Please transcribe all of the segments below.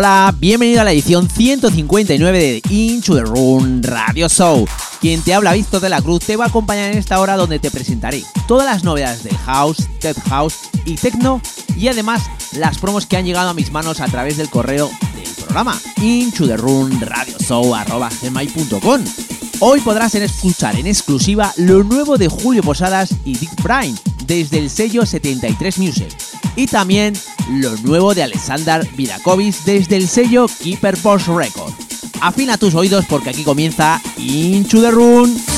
Hola, bienvenido a la edición 159 de Into the Room Radio Show. Quien te habla Víctor de la Cruz te va a acompañar en esta hora donde te presentaré todas las novedades del house, tech house y techno y además las promos que han llegado a mis manos a través del correo del programa Into the Room Radio Show Hoy podrás escuchar en exclusiva lo nuevo de Julio Posadas y Dick Prime desde el sello 73 Music y también lo nuevo de Alexander Virakovic desde el sello Keeper Post Record. Afina tus oídos porque aquí comienza Into the Room.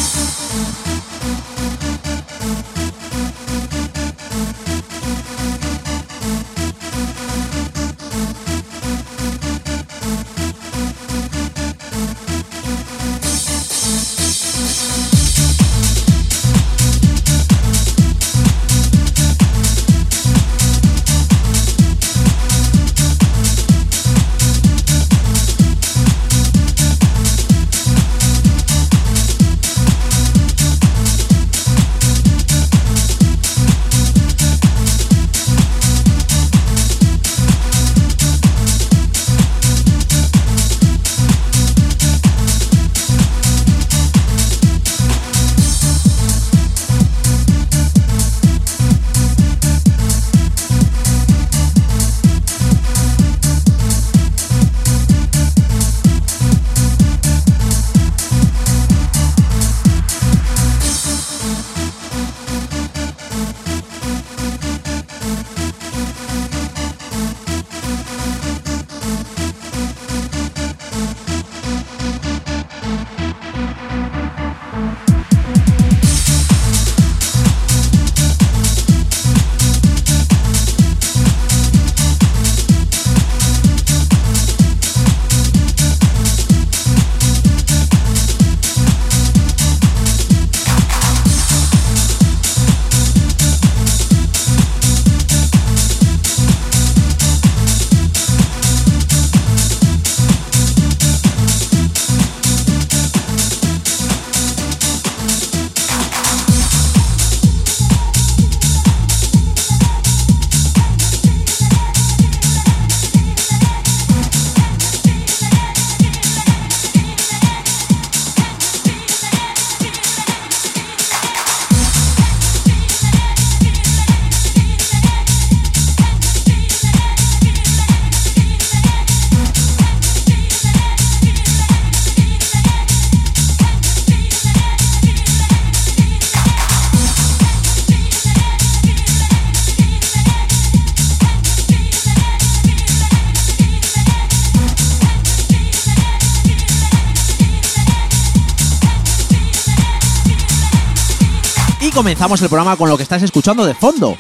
Comenzamos el programa con lo que estás escuchando de fondo.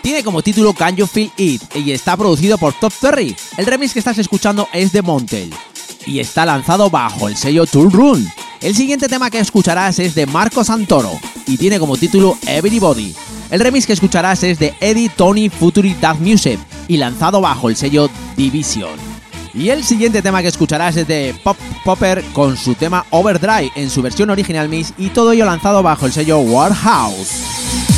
Tiene como título Can You Feel It y está producido por Top Terry. El remix que estás escuchando es de Montel y está lanzado bajo el sello Tool Run. El siguiente tema que escucharás es de Marco Santoro y tiene como título Everybody. El remix que escucharás es de Eddie Tony Futuri Dark Music y lanzado bajo el sello Division. Y el siguiente tema que escucharás es de Pop Popper con su tema Overdrive en su versión original mix y todo ello lanzado bajo el sello Warhouse.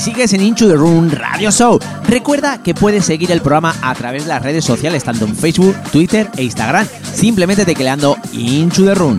y sigues en Into the Room Radio Show. Recuerda que puedes seguir el programa a través de las redes sociales, tanto en Facebook, Twitter e Instagram, simplemente tecleando Into the Room.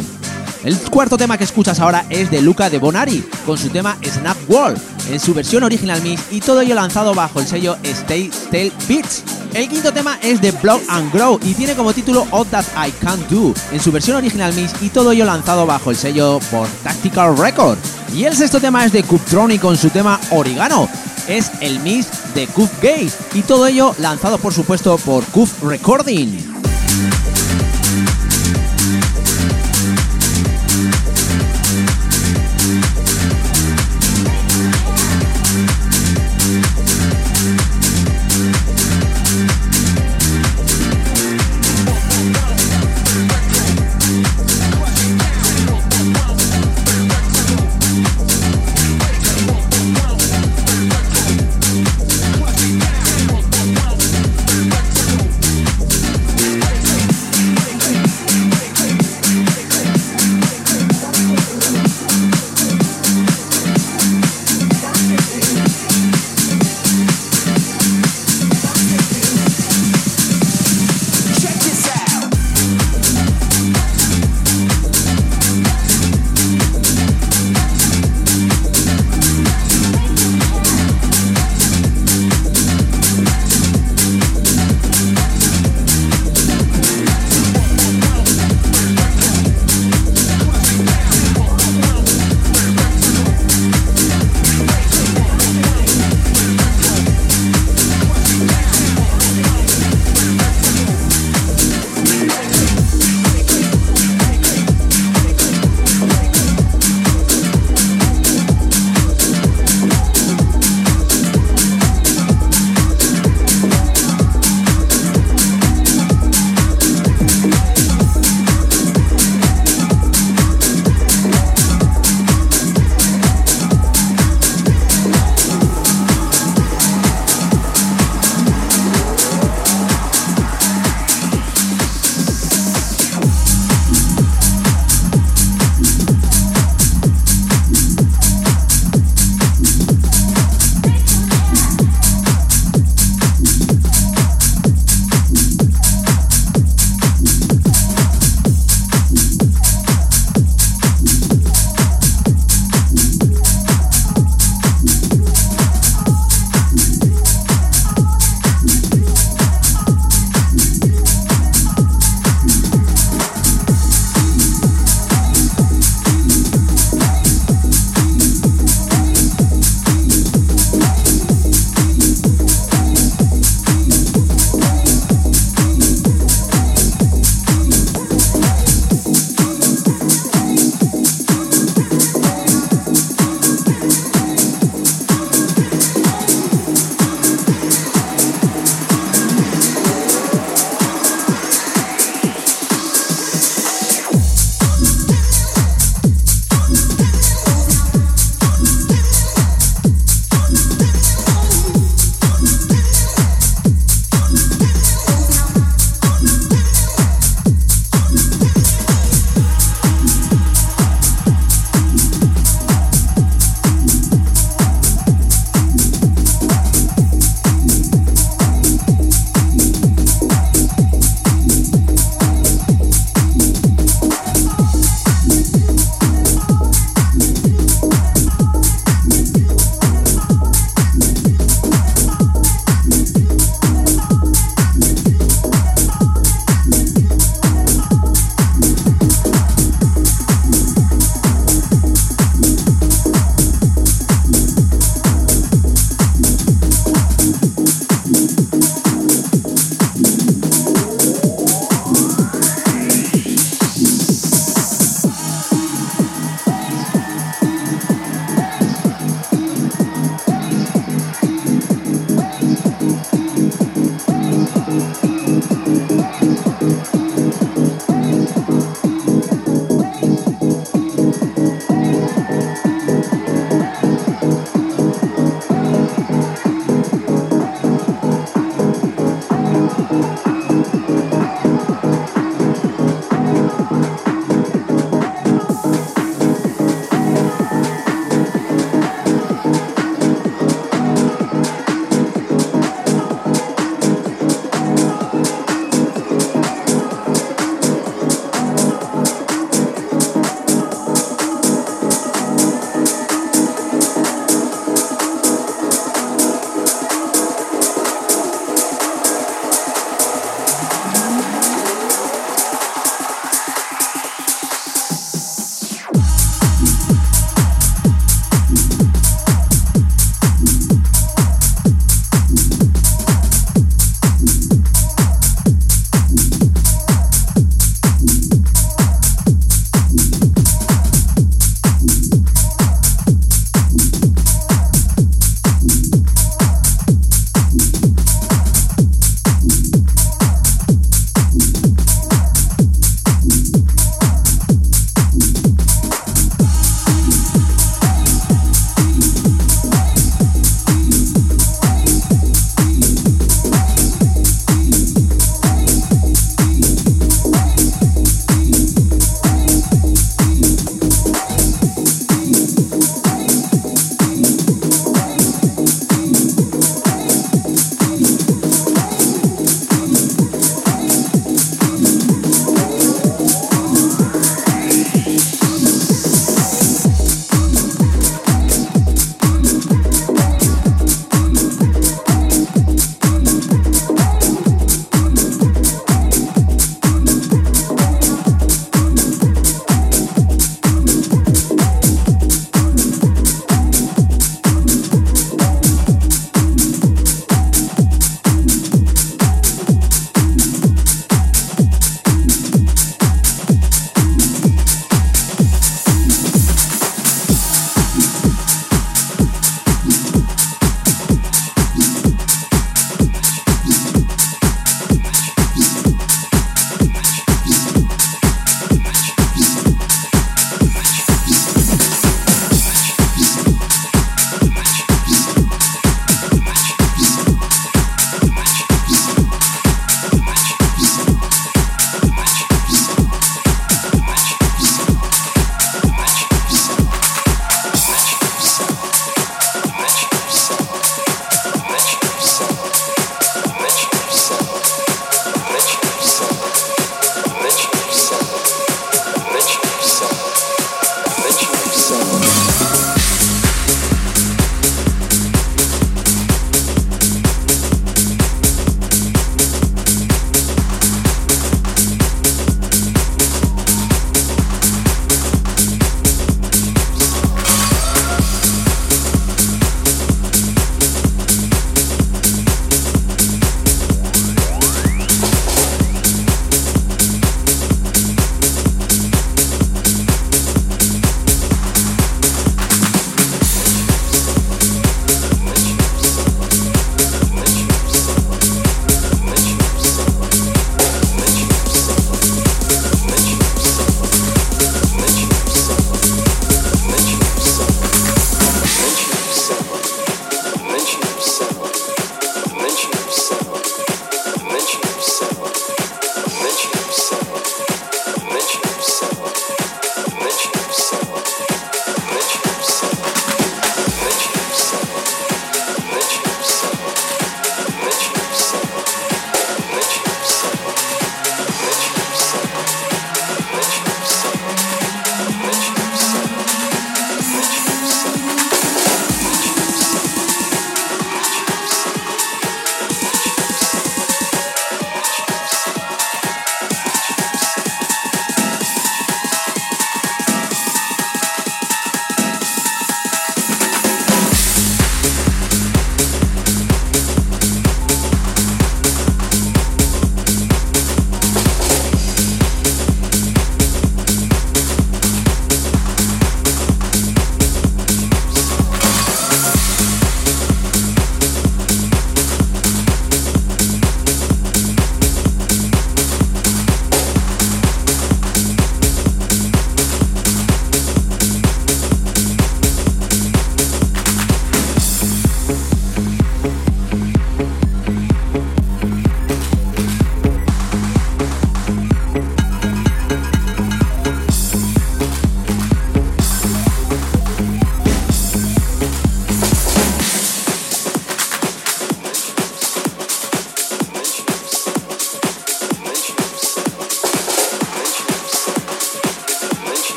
El cuarto tema que escuchas ahora es de Luca de Bonari, con su tema Snap Wall, en su versión original mix y todo ello lanzado bajo el sello Stay Still Beats. El quinto tema es de Block and Grow y tiene como título All That I Can Do, en su versión original mix y todo ello lanzado bajo el sello por Tactical Record. Y el sexto tema es de Cuptronic con su tema Origano, es el mix de Cup Gaze y todo ello lanzado por supuesto por Cup Recording.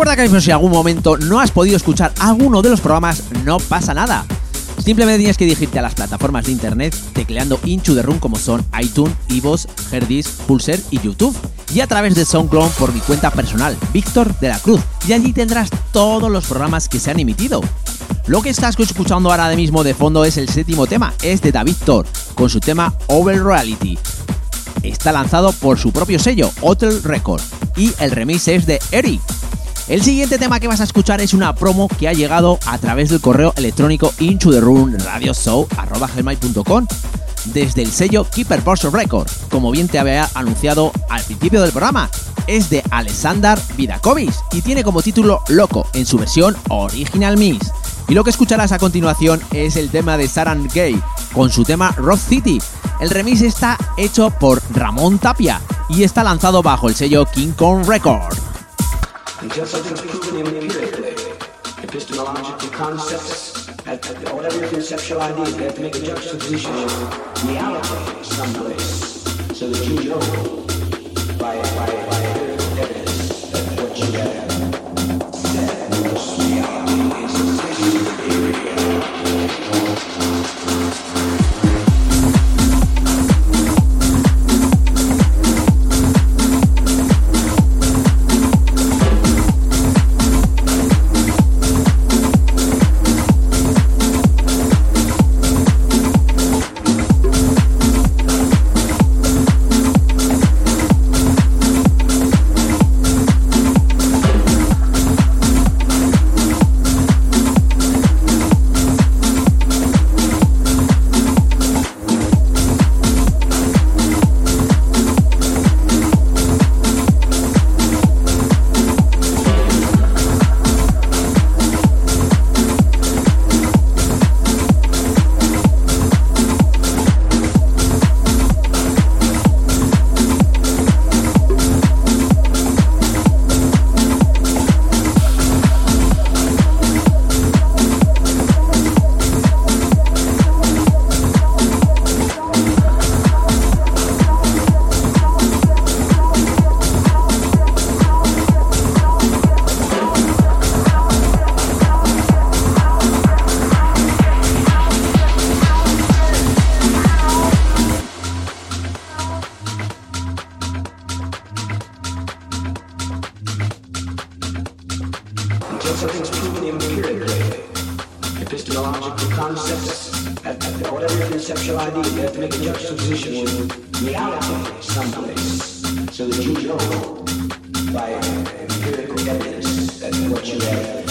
Recuerda que si en algún momento no has podido escuchar alguno de los programas, no pasa nada. Simplemente tienes que dirigirte a las plataformas de internet tecleando Into the Room como son iTunes, Ivos, Herdis, Pulser y YouTube. Y a través de SoundCloud por mi cuenta personal, Víctor de la Cruz. Y allí tendrás todos los programas que se han emitido. Lo que estás escuchando ahora mismo de fondo es el séptimo tema, es de David Thor, con su tema Over Reality. Está lanzado por su propio sello, Hotel Record, y el remix es de Eric. El siguiente tema que vas a escuchar es una promo que ha llegado a través del correo electrónico into the room desde el sello Keeper Porsche Record, como bien te había anunciado al principio del programa. Es de Alexander Vidakovic y tiene como título Loco en su versión Original Mix. Y lo que escucharás a continuación es el tema de Saran Gay con su tema Rock City. El remix está hecho por Ramón Tapia y está lanzado bajo el sello King Kong Record. until something's proven empirically, epistemological concepts, at, at whatever your conceptual ideas, they have to make a juxtaposition of reality someplace so that you know by, by, so that you know by empirical evidence that what you have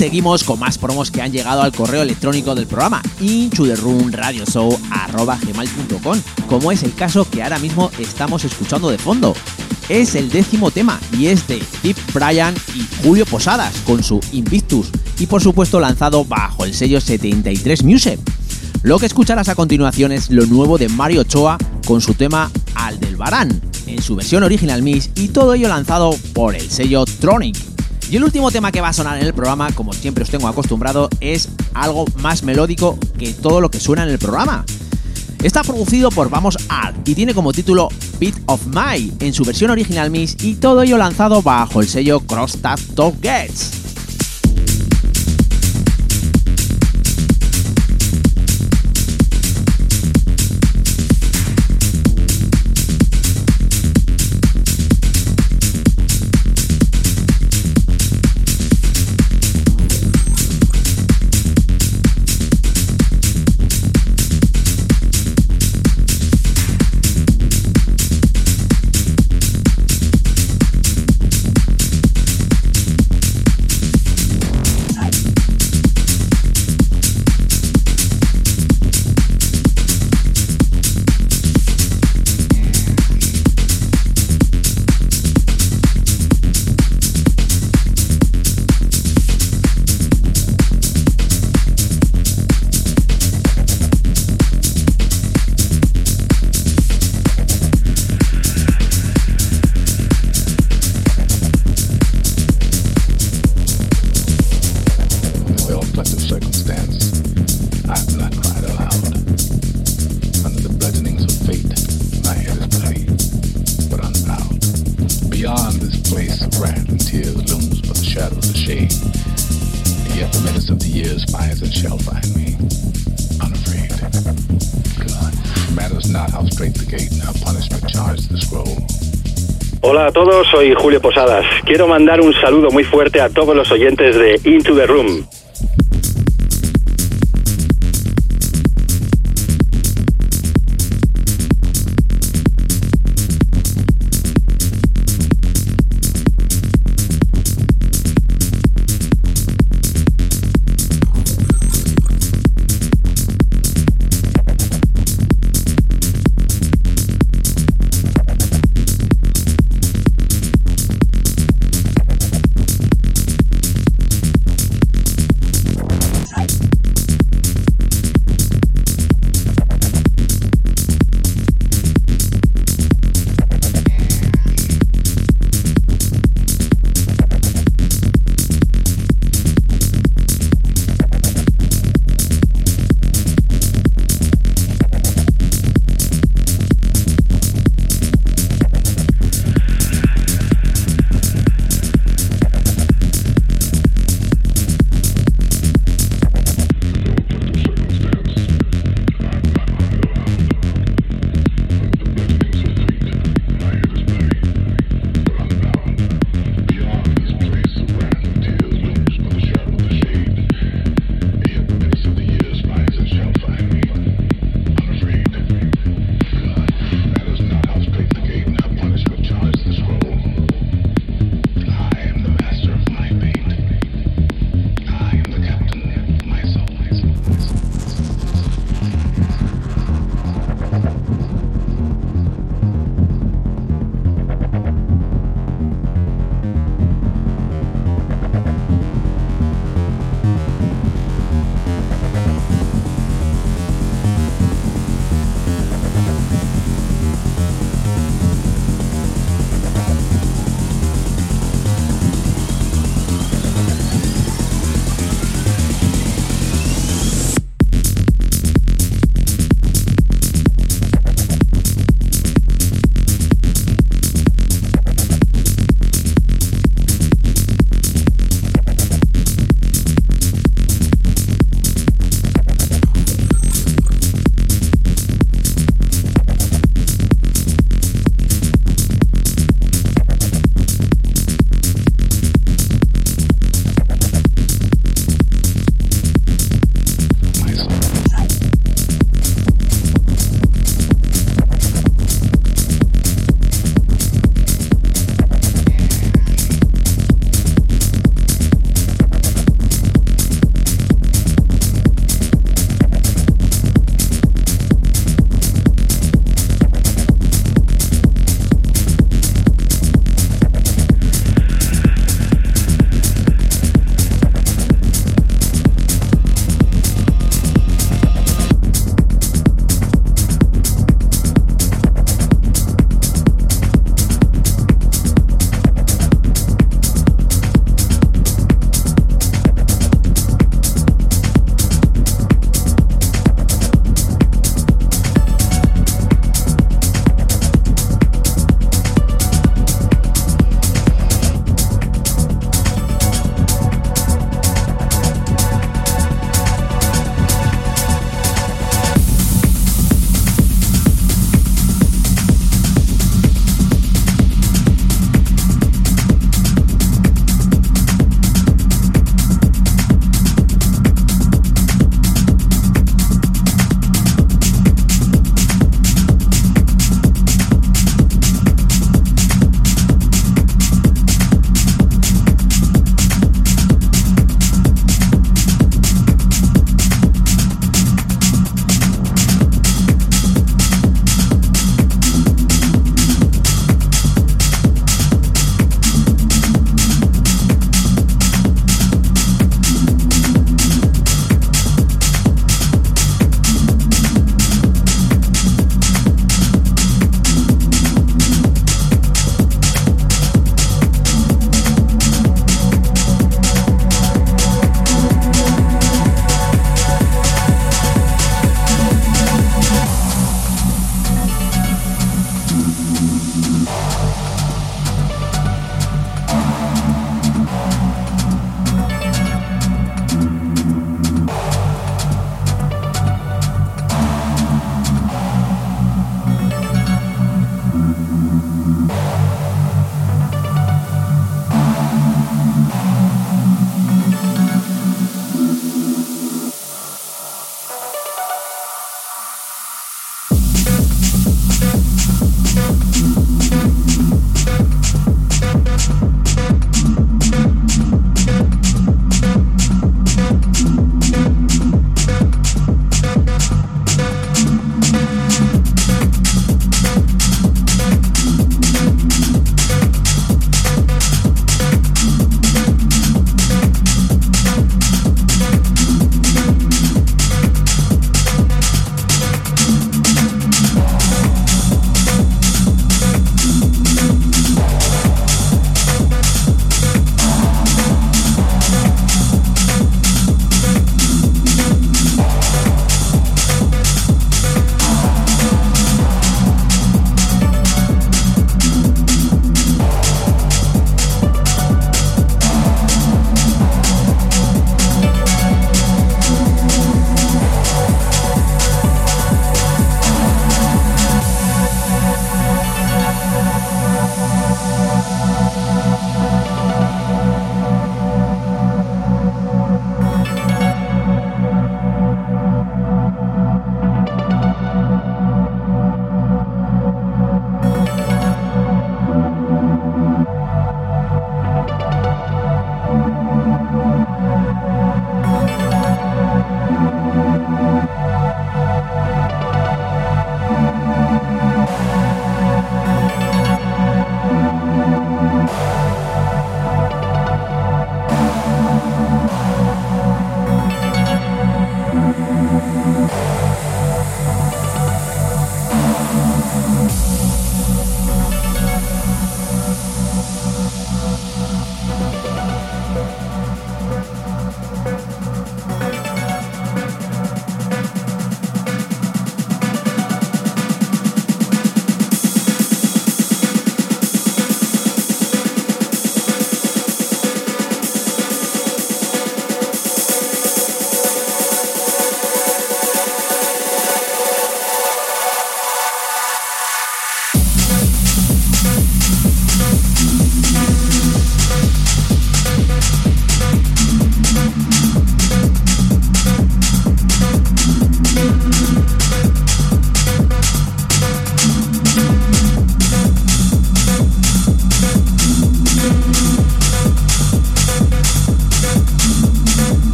seguimos con más promos que han llegado al correo electrónico del programa show como es el caso que ahora mismo estamos escuchando de fondo. Es el décimo tema y es de Steve Bryan y Julio Posadas con su Invictus y por supuesto lanzado bajo el sello 73 Music. Lo que escucharás a continuación es lo nuevo de Mario Ochoa con su tema Aldelbarán en su versión original Miss y todo ello lanzado por el sello Tronic. Y el último tema que va a sonar en el programa, como siempre os tengo acostumbrado, es algo más melódico que todo lo que suena en el programa. Está producido por Vamos Art y tiene como título Beat of My en su versión original Miss y todo ello lanzado bajo el sello Cross Top Gets. Soy Julio Posadas. Quiero mandar un saludo muy fuerte a todos los oyentes de Into the Room.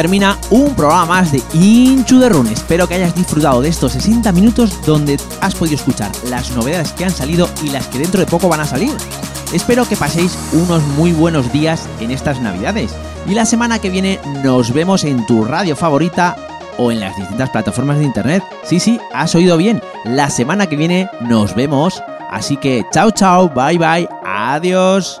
Termina un programa más de Inchu de Run. Espero que hayas disfrutado de estos 60 minutos donde has podido escuchar las novedades que han salido y las que dentro de poco van a salir. Espero que paséis unos muy buenos días en estas navidades. Y la semana que viene nos vemos en tu radio favorita o en las distintas plataformas de internet. Sí, sí, has oído bien. La semana que viene nos vemos. Así que chao, chao, bye, bye, adiós.